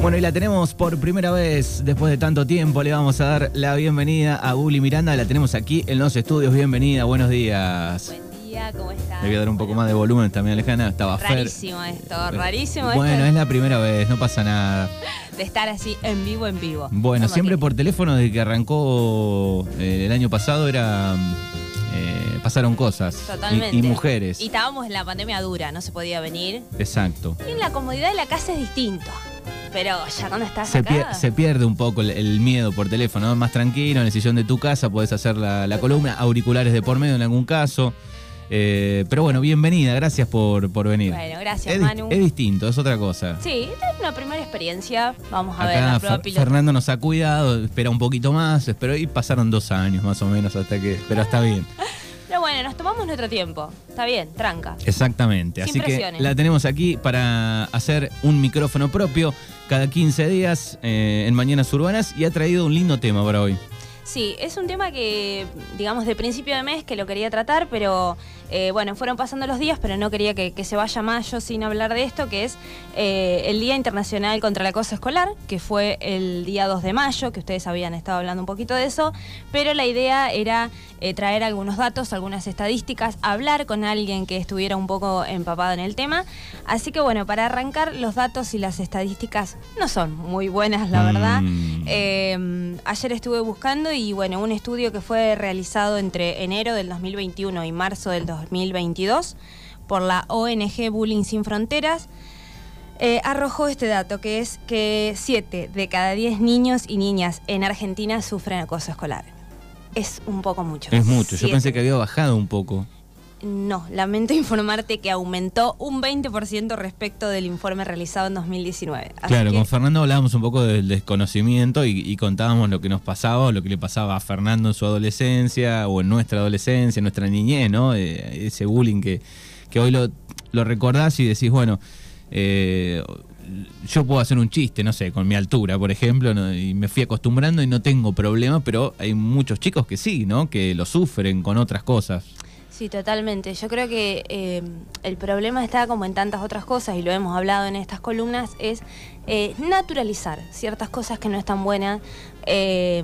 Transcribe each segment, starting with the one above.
Bueno, y la tenemos por primera vez después de tanto tiempo. Le vamos a dar la bienvenida a Uli Miranda. La tenemos aquí en los estudios. Bienvenida, buenos días. Buen día, ¿cómo estás? Le voy a dar un poco más de volumen también, Alejandra. Estaba Fer. Rarísimo esto, rarísimo Bueno, esto es la primera vez, no pasa nada. de estar así en vivo, en vivo. Bueno, siempre aquí. por teléfono desde que arrancó eh, el año pasado era. eh, pasaron cosas. Y- Totalmente. Y, mujeres. Y estábamos en la pandemia dura, no se podía venir. Exacto. Y en la comodidad de la casa es distinto. Pero ya cuando estás Se, acá... pier- se pierde un poco el, el miedo por teléfono, ¿no? más tranquilo, en el sillón de tu casa, podés hacer la, la columna, auriculares de por medio en algún caso. Eh, pero bueno, bienvenida, gracias por, por venir. Bueno, gracias, es, Manu. es distinto, es otra cosa. Sí, es una primera experiencia. Vamos a ver la prueba Fer- piloto. Fernando nos ha cuidado, espera un poquito más, espero y pasaron dos años más o menos hasta que. Pero está bien. Pero bueno, nos tomamos nuestro tiempo. Está bien, tranca. Exactamente. Sin Así que la tenemos aquí para hacer un micrófono propio cada 15 días eh, en Mañanas Urbanas y ha traído un lindo tema para hoy. Sí, es un tema que, digamos, de principio de mes que lo quería tratar, pero eh, bueno, fueron pasando los días, pero no quería que, que se vaya más yo sin hablar de esto, que es eh, el Día Internacional contra el Acoso Escolar, que fue el día 2 de mayo, que ustedes habían estado hablando un poquito de eso, pero la idea era eh, traer algunos datos, algunas estadísticas, hablar con alguien que estuviera un poco empapado en el tema. Así que bueno, para arrancar, los datos y las estadísticas no son muy buenas, la verdad. Mm. Eh, ayer estuve buscando y bueno, un estudio que fue realizado entre enero del 2021 y marzo del 2022 por la ONG Bullying Sin Fronteras eh, arrojó este dato que es que 7 de cada 10 niños y niñas en Argentina sufren acoso escolar. Es un poco mucho. Es mucho, yo pensé que había bajado un poco. No, lamento informarte que aumentó un 20% respecto del informe realizado en 2019. Así Claro, que- con Fernando hablábamos un poco del desconocimiento y, y contábamos lo que nos pasaba o lo que le pasaba a Fernando en su adolescencia o en nuestra adolescencia, en nuestra niñez, ¿no? Eh, ese bullying que, que hoy lo, lo recordás y decís, bueno, eh, yo puedo hacer un chiste, no sé, con mi altura, por ejemplo, ¿no? y me fui acostumbrando y no tengo problema, pero hay muchos chicos que sí, ¿no? Que lo sufren con otras cosas. Sí, totalmente. Yo creo que eh, el problema está como en tantas otras cosas, y lo hemos hablado en estas columnas, es eh, naturalizar ciertas cosas que no están buenas. Eh,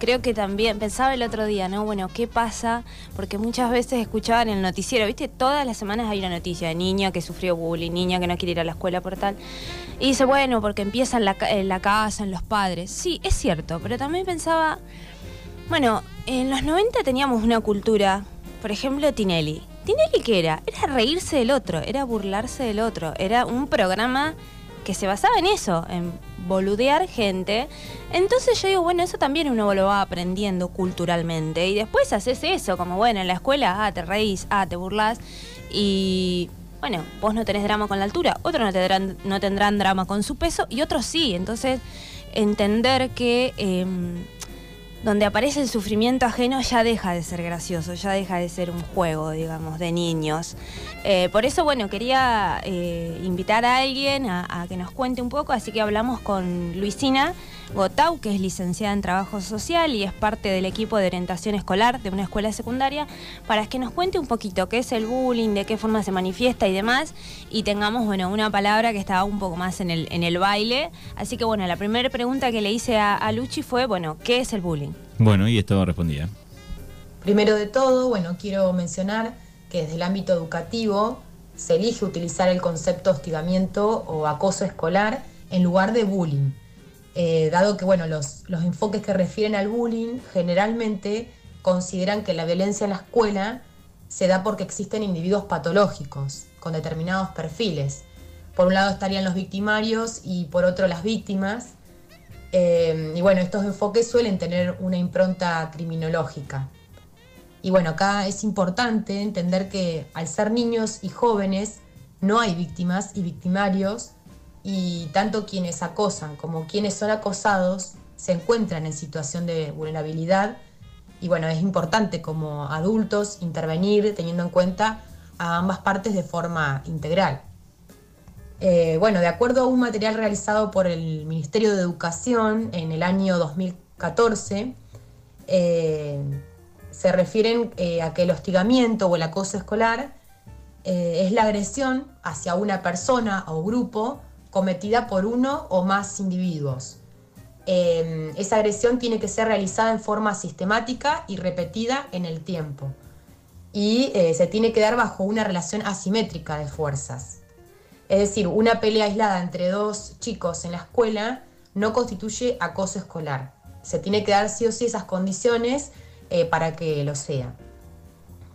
creo que también, pensaba el otro día, ¿no? Bueno, ¿qué pasa? Porque muchas veces escuchaba en el noticiero, ¿viste? Todas las semanas hay una noticia de niña que sufrió bullying, niña que no quiere ir a la escuela por tal. Y dice, bueno, porque empieza en la, en la casa, en los padres. Sí, es cierto, pero también pensaba, bueno, en los 90 teníamos una cultura, por ejemplo, Tinelli. ¿Tinelli qué era? Era reírse del otro, era burlarse del otro, era un programa que se basaba en eso, en boludear gente. Entonces yo digo, bueno, eso también uno lo va aprendiendo culturalmente. Y después haces eso, como bueno, en la escuela, ah, te reís, ah, te burlas. Y bueno, vos no tenés drama con la altura, otros no tendrán, no tendrán drama con su peso y otros sí. Entonces, entender que em, donde aparece el sufrimiento ajeno ya deja de ser gracioso, ya deja de ser un juego, digamos, de niños. Eh, por eso, bueno, quería eh, invitar a alguien a, que nos cuente un poco, así que hablamos con Luisina Gotau, que es licenciada en Trabajo Social y es parte del equipo de orientación escolar de una escuela secundaria, para que nos cuente un poquito qué es el bullying, de qué forma se manifiesta y demás, y tengamos, bueno, una palabra que estaba un poco más en el, en el baile. Así que, bueno, la primera pregunta que le hice a, a Luchi fue, bueno, ¿qué es el bullying? Bueno, y esto respondía. Primero de todo, bueno, quiero mencionar que desde el ámbito educativo se elige utilizar el concepto hostigamiento o acoso escolar en lugar de bullying, eh, dado que bueno, los, los enfoques que refieren al bullying generalmente consideran que la violencia en la escuela se da porque existen individuos patológicos con determinados perfiles. Por un lado estarían los victimarios y por otro las víctimas. Eh, y bueno, estos enfoques suelen tener una impronta criminológica. Y bueno, acá es importante entender que al ser niños y jóvenes no hay víctimas y victimarios y tanto quienes acosan como quienes son acosados se encuentran en situación de vulnerabilidad y bueno, es importante como adultos intervenir teniendo en cuenta a ambas partes de forma integral. Eh, bueno, de acuerdo a un material realizado por el Ministerio de Educación en el año 2014, eh, se refieren eh, a que el hostigamiento o el acoso escolar es la agresión hacia una persona o grupo cometida por uno o más individuos. Em, esa agresión tiene que ser realizada en forma sistemática y repetida en el tiempo. Y se tiene que dar bajo una relación asimétrica de fuerzas. Es decir, una pelea aislada entre dos chicos en la escuela no constituye acoso escolar. Se tiene que dar sí o sí esas condiciones eh, para que lo sea.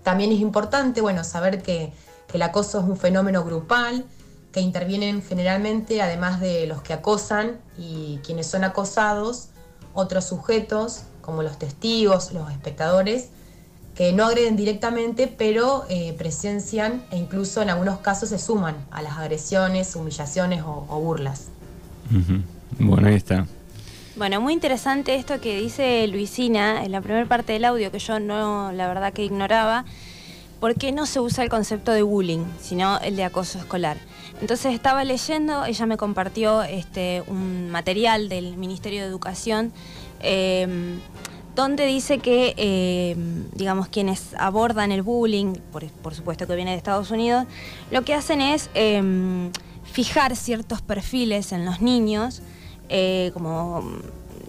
También es importante bueno, saber que, que el acoso es un fenómeno grupal, que intervienen generalmente, además de los que acosan y quienes son acosados, otros sujetos, como los testigos, los espectadores, que no agreden directamente, pero eh, presencian e incluso en algunos casos se suman a las agresiones, humillaciones o, burlas. Bueno, ahí está. Bueno, muy interesante esto que dice Luisina en la primera parte del audio, que yo no, la verdad que ignoraba, porque no se usa el concepto de bullying, sino el de acoso escolar. Entonces estaba leyendo, ella me compartió este, un material del Ministerio de Educación em, donde dice que, em, digamos, quienes abordan el bullying, por, supuesto que viene de Estados Unidos, lo que hacen es em, fijar ciertos perfiles en los niños, eh, como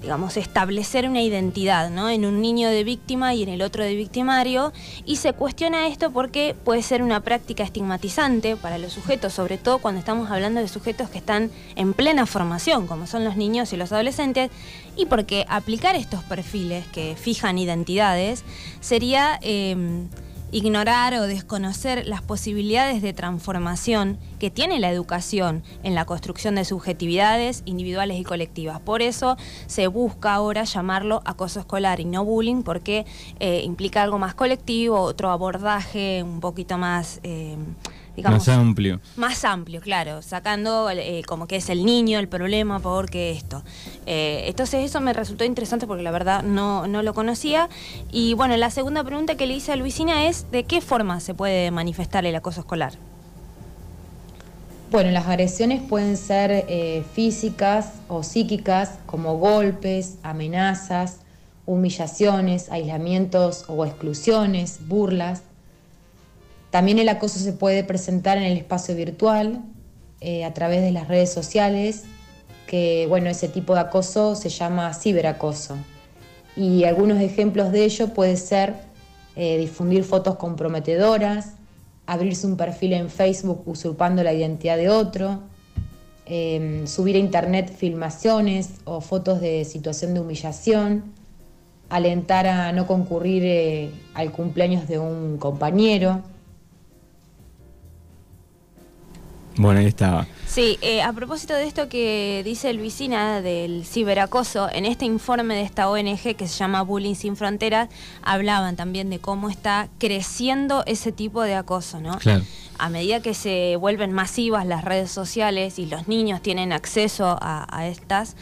digamos, establecer una identidad, ¿no? En un niño de víctima y en el otro de victimario. Y se cuestiona esto porque puede ser una práctica estigmatizante para los sujetos, sobre todo cuando estamos hablando de sujetos que están en plena formación, como son los niños y los adolescentes, y porque aplicar estos perfiles que fijan identidades sería... Eh, ignorar o desconocer las posibilidades de transformación que tiene la educación en la construcción de subjetividades individuales y colectivas. Por eso se busca ahora llamarlo acoso escolar y no bullying porque eh, implica algo más colectivo, otro abordaje un poquito más... Eh, más amplio. Más amplio, claro, sacando eh, como que es el niño el problema porque esto. Eh, entonces eso me resultó interesante porque la verdad no, no lo conocía. Y bueno, la segunda pregunta que le hice a Luisina es, ¿de qué forma se puede manifestar el acoso escolar? Bueno, las agresiones pueden ser eh, físicas o psíquicas, como golpes, amenazas, humillaciones, aislamientos o exclusiones, burlas. También el acoso se puede presentar en el espacio virtual, eh, a través de las redes sociales, que bueno, ese tipo de acoso se llama ciberacoso. Y algunos ejemplos de ello puede ser eh, difundir fotos comprometedoras, abrirse un perfil en Facebook usurpando la identidad de otro, em, subir a internet filmaciones o fotos de situación de humillación, alentar a no concurrir eh, al cumpleaños de un compañero, Bueno, ahí estaba. Sí, eh, a propósito de esto que dice Luisina del ciberacoso, en este informe de esta ONG que se llama Bullying Sin Fronteras, hablaban también de cómo está creciendo ese tipo de acoso, ¿no? Claro. A medida que se vuelven masivas las redes sociales y los niños tienen acceso a, a estas,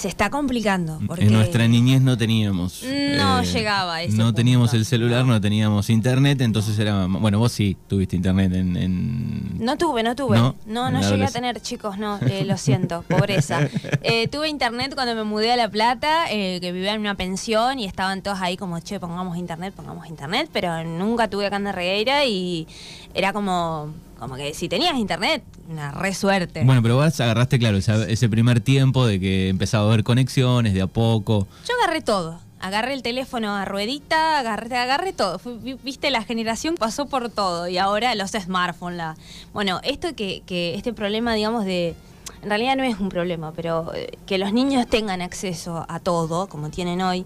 se está complicando. Porque en nuestra niñez no teníamos. No eh, llegaba a ese No teníamos el celular, no. teníamos internet, entonces era. Bueno, vos sí tuviste internet en. No tuve, no tuve. No, no, llegué a tener, chicos, no, eh, lo siento, pobreza. Eh, tuve internet cuando me mudé a La Plata, que vivía en una pensión y estaban todos ahí como, che, pongamos internet, pongamos internet, pero nunca tuve acá en Regueira y era como como que si tenías internet, una re suerte. Bueno, pero vos agarraste, claro, ese primer tiempo de que empezaba a haber conexiones de a poco. Yo agarré todo. Agarré el teléfono a ruedita, agarré, agarré todo. Viste, la generación pasó por todo y ahora los smartphones. La... Bueno, esto que, que este problema, digamos, de... En realidad no es un problema, pero eh, que los niños tengan acceso a todo, como tienen hoy,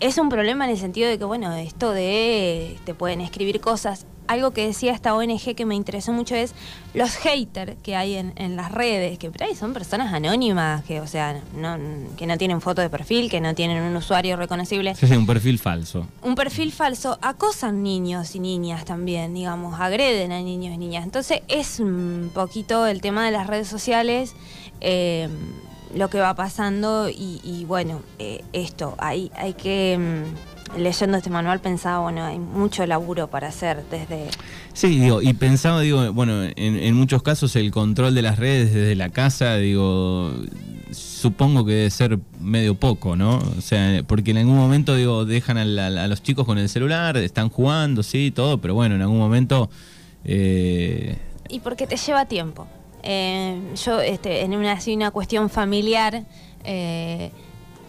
es un problema en el sentido de que, bueno, esto de te pueden escribir cosas algo que decía esta ONG que me interesó mucho es los haters que hay en, las redes, que por ahí son personas anónimas, que o sea, no, que no tienen foto de perfil, que no tienen un usuario reconocible. Sí, sí, un perfil falso. Un perfil falso. Acosan niños y niñas también, digamos, agreden a niños y niñas. Entonces es un poquito el tema de las redes sociales. Eh, lo que va pasando y, bueno, eh, esto, hay, hay que... Leyendo este manual pensaba, bueno, hay mucho laburo para hacer desde... Sí, digo, y pensaba, digo, bueno, en, muchos casos el control de las redes desde la casa, digo, supongo que debe ser medio poco, ¿no? O sea, porque en algún momento, digo, dejan a, los chicos con el celular, están jugando, sí, todo, pero bueno, en algún momento... Eh, y porque te lleva tiempo. eh, yo este, en una, así, una cuestión familiar eh,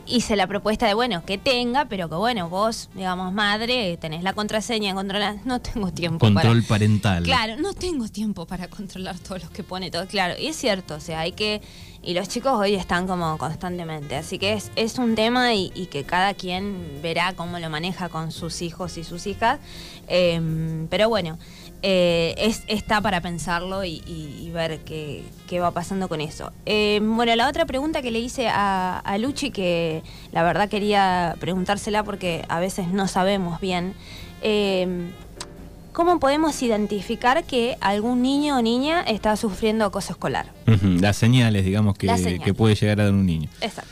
hice la propuesta de, bueno, que tenga, pero que bueno, vos, digamos, madre, tenés la contraseña, controlas, no tengo tiempo. Control parental. Claro, no tengo tiempo para controlar todos los que pone todo, claro, y es cierto, o sea, hay que, y los chicos hoy están como constantemente, así que es, es un tema y, que cada quien verá cómo lo maneja con sus hijos y sus hijas, em, pero bueno. Eh, es, está para pensarlo y, ver qué, va pasando con eso. Eh, bueno, la otra pregunta que le hice a, Luchi, que la verdad quería preguntársela porque a veces no sabemos bien, eh, ¿cómo podemos identificar que algún niño o niña está sufriendo acoso escolar? Las señales, digamos, que, que puede llegar a dar un niño. Exacto.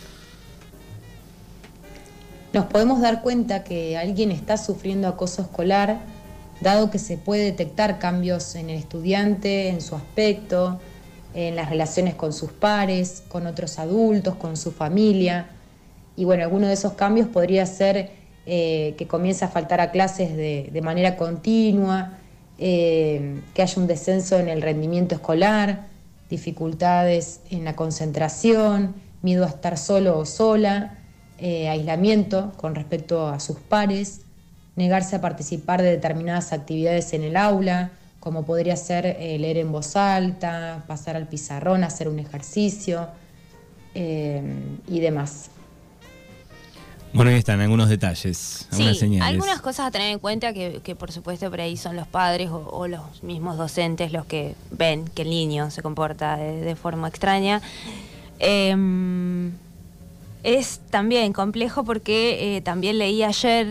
Nos podemos dar cuenta que alguien está sufriendo acoso escolar dado que se puede detectar cambios en el estudiante, en su aspecto, en las relaciones con sus pares, con otros adultos, con su familia. Y bueno, alguno de esos cambios podría ser eh, que comience a faltar a clases de, manera continua, eh, que haya un descenso en el rendimiento escolar, dificultades en la concentración, miedo a estar solo o sola, eh, aislamiento con respecto a sus pares, negarse a participar de determinadas actividades en el aula, como podría ser eh, leer en voz alta, pasar al pizarrón, hacer un ejercicio eh, y demás. Bueno, ahí están algunos detalles, algunas sí, Algunas cosas a tener en cuenta que, por supuesto por ahí son los padres o, los mismos docentes los que ven que el niño se comporta de, forma extraña. Em, es también complejo porque eh, también leí ayer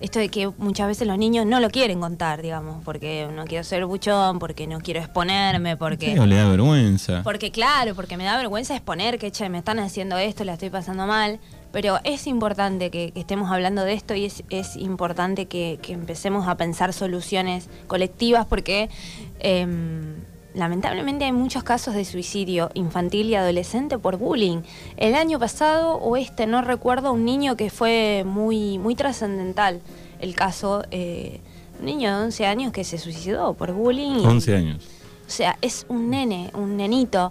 esto de que muchas veces los niños no lo quieren contar, digamos, porque no quiero ser buchón, porque no quiero exponerme, porque... le da vergüenza. Porque claro, porque me da vergüenza exponer que, che, me están haciendo esto, la estoy pasando mal. Pero es importante que, estemos hablando de esto y es, importante que, empecemos a pensar soluciones colectivas porque... Em, lamentablemente hay muchos casos de suicidio infantil y adolescente por bullying. El año pasado o este, no recuerdo, un niño que fue muy, muy trascendental. El caso, eh, un niño de 11 años que se suicidó por bullying. 11 años. O sea, es un nene, un nenito.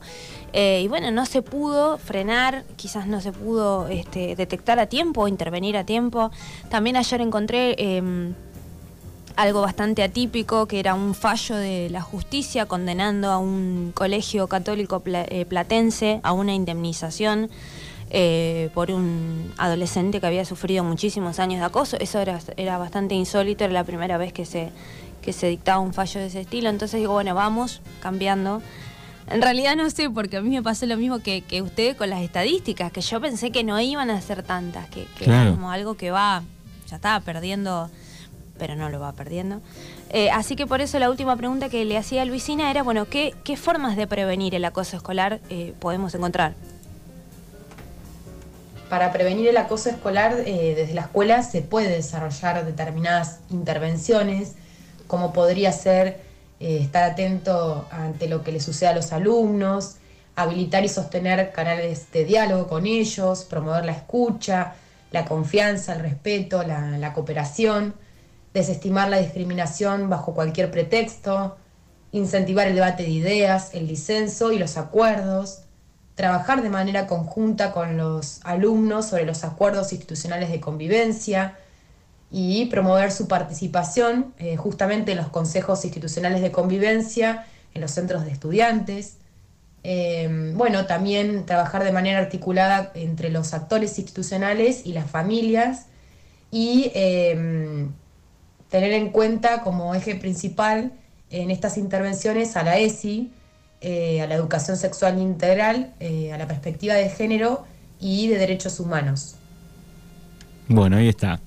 Eh, y bueno, no se pudo frenar, quizás no se pudo este, detectar a tiempo, intervenir a tiempo. También ayer encontré... Em, algo bastante atípico, que era un fallo de la justicia condenando a un colegio católico eh, platense a una indemnización eh, por un adolescente que había sufrido muchísimos años de acoso. Eso era, era bastante insólito, era la primera vez que se, que se dictaba un fallo de ese estilo. Entonces digo, bueno, vamos cambiando. En realidad no sé, porque a mí me pasó lo mismo que, que usted con las estadísticas, que yo pensé que no iban a ser tantas, que, era como algo que va, ya estaba perdiendo pero no lo va perdiendo. Eh, así que por eso la última pregunta que le hacía a Luisina era, bueno, ¿qué, formas de prevenir el acoso escolar eh, podemos encontrar? Para prevenir el acoso escolar, eh, desde la escuela se puede desarrollar determinadas intervenciones, como podría ser estar atento ante lo que le sucede a los alumnos, habilitar y sostener canales de diálogo con ellos, promover la escucha, la confianza, el respeto, la cooperación desestimar la discriminación bajo cualquier pretexto, incentivar el debate de ideas, el disenso y los acuerdos, trabajar de manera conjunta con los alumnos sobre los acuerdos institucionales de convivencia y promover su participación eh, justamente en los consejos institucionales de convivencia, en los centros de estudiantes. Em, bueno, también trabajar de manera articulada entre los actores institucionales y las familias y em, tener en cuenta como eje principal en estas intervenciones a la ESI, eh, a la educación sexual integral, eh, a la perspectiva de género y de derechos humanos. Bueno, ahí está.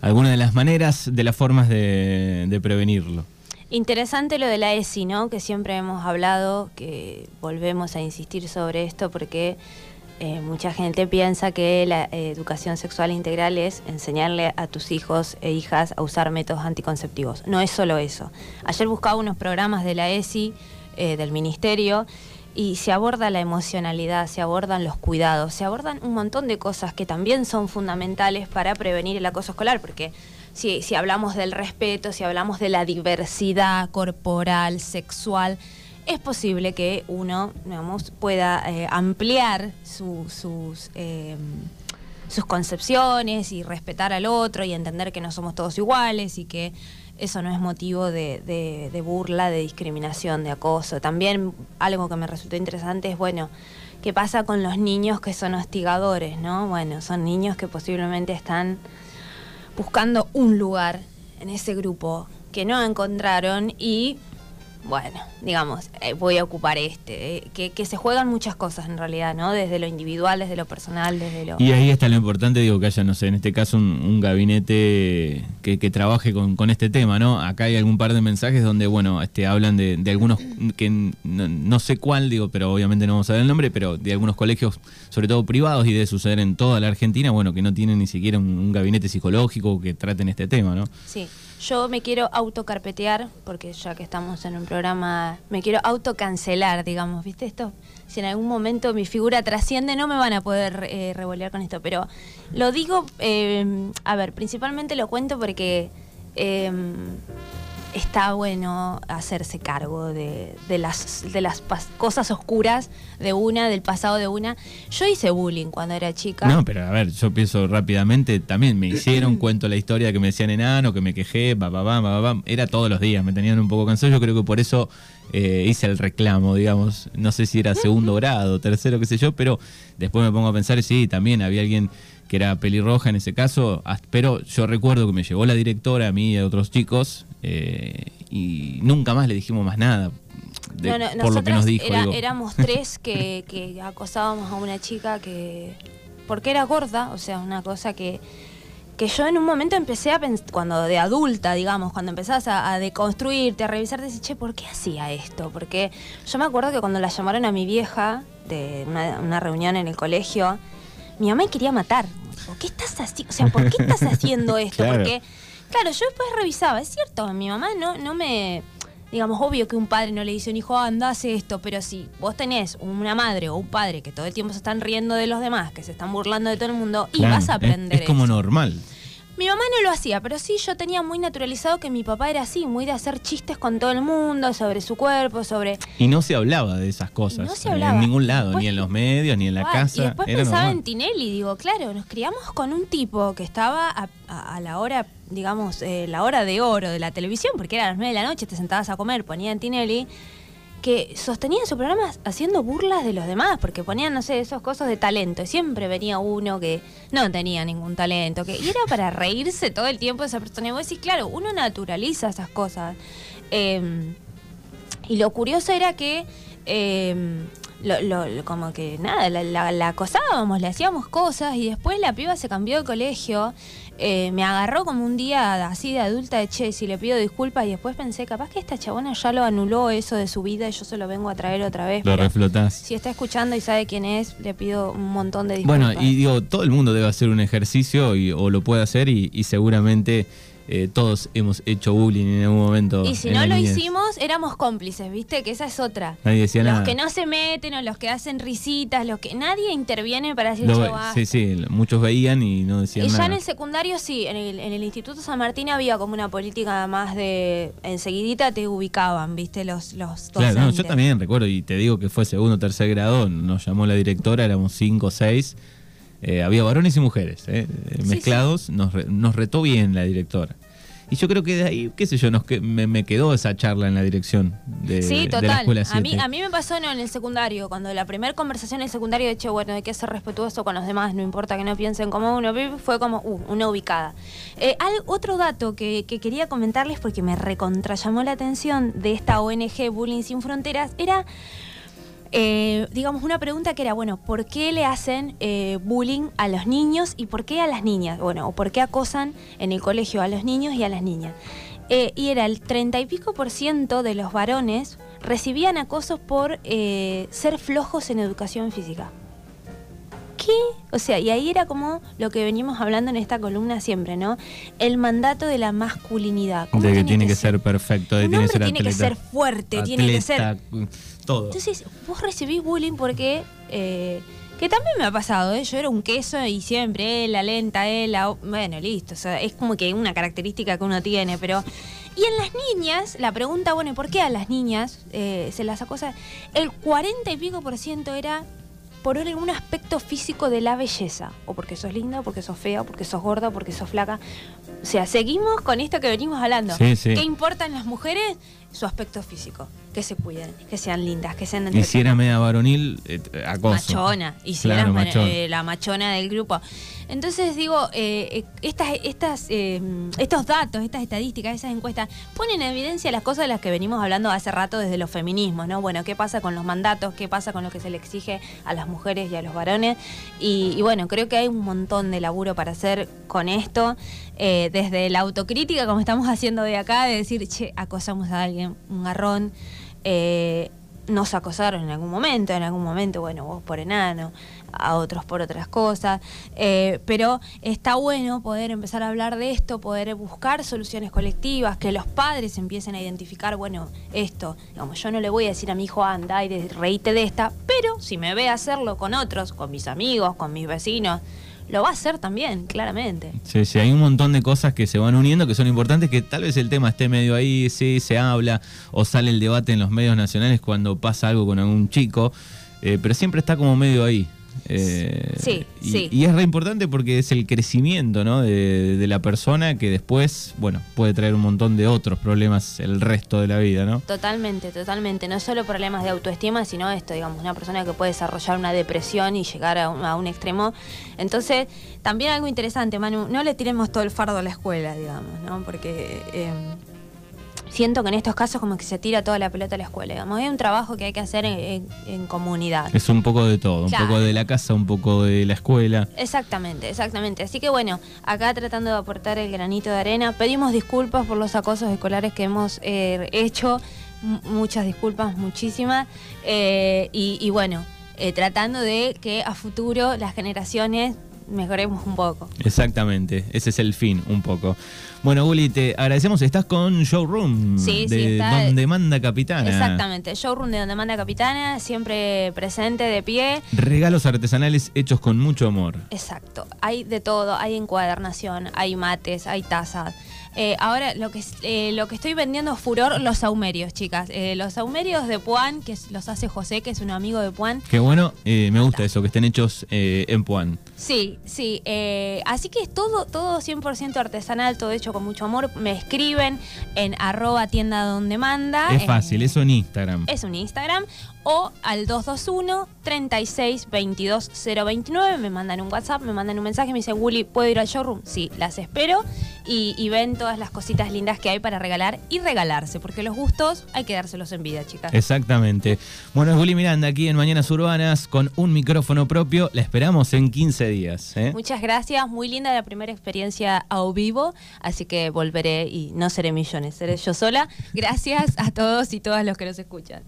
Algunas de las maneras, de las formas de, de prevenirlo. Interesante lo de la ESI, ¿no? Que siempre hemos hablado, que volvemos a insistir sobre esto porque eh, mucha gente piensa que la eh, educación sexual integral es enseñarle a tus hijos e hijas a usar métodos anticonceptivos. No es solo eso. Ayer buscaba unos programas de la ESI, eh, del Ministerio, y se aborda la emocionalidad, se abordan los cuidados, se abordan un montón de cosas que también son fundamentales para prevenir el acoso escolar, porque si, si hablamos del respeto, si hablamos de la diversidad corporal, sexual, es posible que uno, pueda eh, ampliar su- sus, eh, sus concepciones y respetar al otro y entender que no somos todos iguales y que eso no es motivo de, de- de burla, de discriminación, de acoso. También algo que me resultó interesante es, bueno, ¿qué pasa con los niños que son hostigadores, no? Bueno, son niños que posiblemente están buscando un lugar en ese grupo que no encontraron y bueno, digamos, eh, voy a ocupar este, eh, que, que se juegan muchas cosas en realidad, ¿no? Desde lo individual, desde lo personal, desde lo... Y ahí está lo importante, digo, que haya, no sé, en este caso un, un gabinete que, que trabaje con, con este tema, ¿no? Acá hay algún par de mensajes donde, bueno, este, hablan de, de algunos que no, no sé cuál, digo, pero obviamente no vamos a ver el nombre, pero de algunos colegios, sobre todo privados y de suceder en toda la Argentina, bueno, que no tienen ni siquiera un, un gabinete psicológico que traten este tema, ¿no? Sí, yo me quiero autocarpetear, porque ya que estamos en un programa, me quiero autocancelar, digamos, ¿viste? Esto, si en algún momento mi figura trasciende, no me van a poder eh, revolear con esto, pero lo digo, eh, a ver, principalmente lo cuento porque eh, está bueno hacerse cargo de, de las, de las cosas oscuras de una, del pasado de una. Yo hice bullying cuando era chica. No, pero a ver, yo pienso rápidamente, también me hicieron, cuento la historia que me decían enano, que me quejé, pa. era todos los días, me tenían un poco cansado, yo creo que por eso eh, hice el reclamo, digamos, no sé si era segundo grado, tercero, qué sé yo, pero después me pongo a pensar, sí, también había alguien que era pelirroja en ese caso, as- pero yo recuerdo que me llevó la directora a mí y a otros chicos eh, y nunca más le dijimos más nada. de- No, no, por lo que nos dijo. era- éramos tres que, que acosábamos a una chica que. porque era gorda, o sea, una cosa que. que yo en un momento empecé a pensar, cuando de adulta, digamos, cuando empezás a, a deconstruirte, a revisar, decís, che, ¿por qué hacía esto? Porque yo me acuerdo que cuando la llamaron a mi vieja de una, una reunión en el colegio, mi mamá me quería matar. ¿Por qué estás así? O sea, ¿por qué estás haciendo esto? Claro. Porque, claro, yo después revisaba, es cierto, mi mamá no, no me. Digamos, obvio que un padre no le dice a un hijo, anda, hace esto, pero si vos tenés una madre o un padre que todo el tiempo se están riendo de los demás, que se están burlando de todo el mundo, y vas a es- aprender es, como eso. normal. Mi mamá no lo hacía, pero sí yo tenía muy naturalizado que mi papá era así, muy de hacer chistes con todo el mundo, sobre su cuerpo, sobre... Y no se hablaba de esas cosas. No se hablaba. En ningún lado, Después- ni en los medios, ni en la casa. Y después era pensaba normal. en Tinelli, digo, claro, nos criamos con un tipo que estaba a, a- a la hora, digamos, eh, la hora de oro de la televisión, porque era a las 9 de la noche, te sentabas a comer, ponían Tinelli, que sostenían su programa haciendo burlas de los demás, porque ponían, no sé, esos cosas de talento. Y siempre venía uno que no tenía ningún talento, que y era para reírse todo el tiempo de esa persona. Y vos decís, claro, uno naturaliza esas cosas. Eh, y lo curioso era que, eh, lo, lo- lo- como que nada, la, la- la acosábamos, le hacíamos cosas y después la piba se cambió de colegio. eh, me agarró como un día así de adulta de che, si le pido disculpas y después pensé, capaz que esta chabona ya lo anuló eso de su vida y yo se lo vengo a traer otra vez. Lo reflotás. si está escuchando y sabe quién es, le pido un montón de disculpas. Bueno, y digo, todo el mundo debe hacer un ejercicio y- o lo puede hacer y, y seguramente eh, todos hemos hecho bullying en algún momento. Y si no lo niñez. hicimos, éramos cómplices, ¿viste? Que esa es otra. Nadie decía los nada. que no se meten o los que hacen risitas, los que nadie interviene para decir Lo sí, sí, muchos veían y no decían Y ya nada. en el secundario sí, en el, en el Instituto San Martín había como una política más de enseguidita te ubicaban, ¿viste? Los, los Claro, no, yo también recuerdo, y te digo que fue segundo o tercer grado, nos llamó la directora, éramos cinco o seis, eh, había varones y mujeres eh, Sí, mezclados, Nos, re- nos retó bien la directora. Y yo creo que de ahí, qué sé yo, nos me, me quedó esa charla en la dirección de, Sí, de la total. escuela a, mí, 7. a mí me pasó en el secundario, cuando la primera conversación en el secundario, de hecho, bueno, hay que ser respetuoso con los demás, no importa que no piensen como uno, fue como, uh, una ubicada. Eh, al- otro dato que, que quería comentarles, porque me recontra llamó la atención de esta ONG Bullying Sin Fronteras, era eh, digamos, una pregunta que era, bueno, ¿por qué le hacen eh, bullying a los niños y por qué a las niñas? Bueno, o por qué acosan en el colegio a los niños y a las niñas. Eh, y era el treinta y pico por ciento de los varones recibían acosos por eh, ser flojos en educación física. ¿Qué? O sea, y ahí era como lo que venimos hablando en esta columna siempre, ¿no? El mandato de la masculinidad. ¿Cómo de que tiene que ser perfecto, de tiene que ser tiene que atleta. ser fuerte, tiene que ser atleta, Todo. entonces, vos recibís bullying porque. eh, que también me ha pasado, ¿eh? Yo era un queso y siempre, eh, la lenta, eh, la. Bueno, listo. O sea, es como que una característica que uno tiene, pero Y en las niñas, la pregunta, bueno, ¿y por qué a las niñas eh, se las acosa? El 40 y pico por ciento era por algún aspecto físico de la belleza. O porque sos linda, o porque sos fea, o porque sos gorda, o porque sos flaca. O sea, seguimos con esto que venimos hablando. Sí, sí. ¿Qué importan las mujeres? Su aspecto físico. Que se cuiden, que sean lindas, que sean Y si era media varonil, eh, acoso. machona. Y si Claro, eras eh, la machona del grupo. Entonces digo, eh, eh, estas, estas, eh, estos datos, estas estadísticas, esas encuestas, ponen en evidencia las cosas de las que venimos hablando hace rato desde los feminismos, ¿no? Bueno, ¿qué pasa con los mandatos? ¿Qué pasa con lo que se le exige a las mujeres y a los varones? Y, y bueno, creo que hay un montón de laburo para hacer con esto, eh, desde la autocrítica, como estamos haciendo de acá, de decir, che, acosamos a alguien, un garrón. eh, nos acosaron en algún momento, en algún momento, bueno, vos por enano, a otros por otras cosas, eh, pero está bueno poder empezar a hablar de esto, poder buscar soluciones colectivas, que los padres empiecen a identificar, bueno, esto, digamos, yo no le voy a decir a mi hijo, anda y reíte de esta, pero si me ve hacerlo con otros, con mis amigos, con mis vecinos, lo va a hacer también, claramente. Sí, sí, hay un montón de cosas que se van uniendo que son importantes, que tal vez el tema esté medio ahí, sí, se habla o sale el debate en los medios nacionales cuando pasa algo con algún chico, eh, pero siempre está como medio ahí. Eh, Sí, y, sí. y es re importante porque es el crecimiento ¿no? de, de la persona que después, bueno, puede traer un montón de otros problemas el resto de la vida, ¿no? Totalmente, totalmente. No solo problemas de autoestima, sino esto, digamos, una persona que puede desarrollar una depresión y llegar a un, a un extremo. Entonces, también algo interesante, Manu, no le tiremos todo el fardo a la escuela, digamos, ¿no? Porque eh, siento que en estos casos como que se tira toda la pelota a la escuela, digamos. Hay un trabajo que hay que hacer en, en- en comunidad. Es un poco de todo, Claro. un poco de la casa, un poco de la escuela. Exactamente, exactamente. Así que bueno, acá tratando de aportar el granito de arena, pedimos disculpas por los acosos escolares que hemos eh, hecho, M- muchas disculpas, muchísimas, Eh, y, y bueno, eh, tratando de que a futuro las generaciones mejoremos un poco. Exactamente, ese es el fin, un poco. Bueno, Uli, te agradecemos. Estás con Showroom Sí, sí, de está- Donde Manda Capitana. Exactamente, showroom de donde manda Capitana, siempre presente, de pie. Regalos artesanales hechos con mucho amor. Exacto, hay de todo, hay encuadernación, hay mates, hay tazas. Eh, ahora lo que eh, lo que estoy vendiendo es furor los saumerios, chicas. Eh, los saumerios de Puan, que los hace José, que es un amigo de Puan. Qué bueno, me gusta eso, que estén hechos en Puan. Sí, sí. eh, así que es todo, todo 100% artesanal, todo hecho con mucho amor. Me escriben en arroba tienda donde manda. es en- fácil, eso en Instagram. es un Instagram o al 221 36 22 029 me mandan un WhatsApp, me mandan un mensaje, me dicen, Willy, ¿puedo ir al showroom? Sí, las espero y, y ven todas las cositas lindas que hay para regalar y regalarse, porque los gustos hay que dárselos en vida, chicas. Exactamente. Bueno, es Uli Miranda aquí en Mañanas Urbanas con un micrófono propio. La esperamos en 15 días. ¿Eh? Muchas gracias, muy linda la primera experiencia a vivo, así que volveré y no seré millones, seré yo sola. Gracias a todos y todas los que nos escuchan.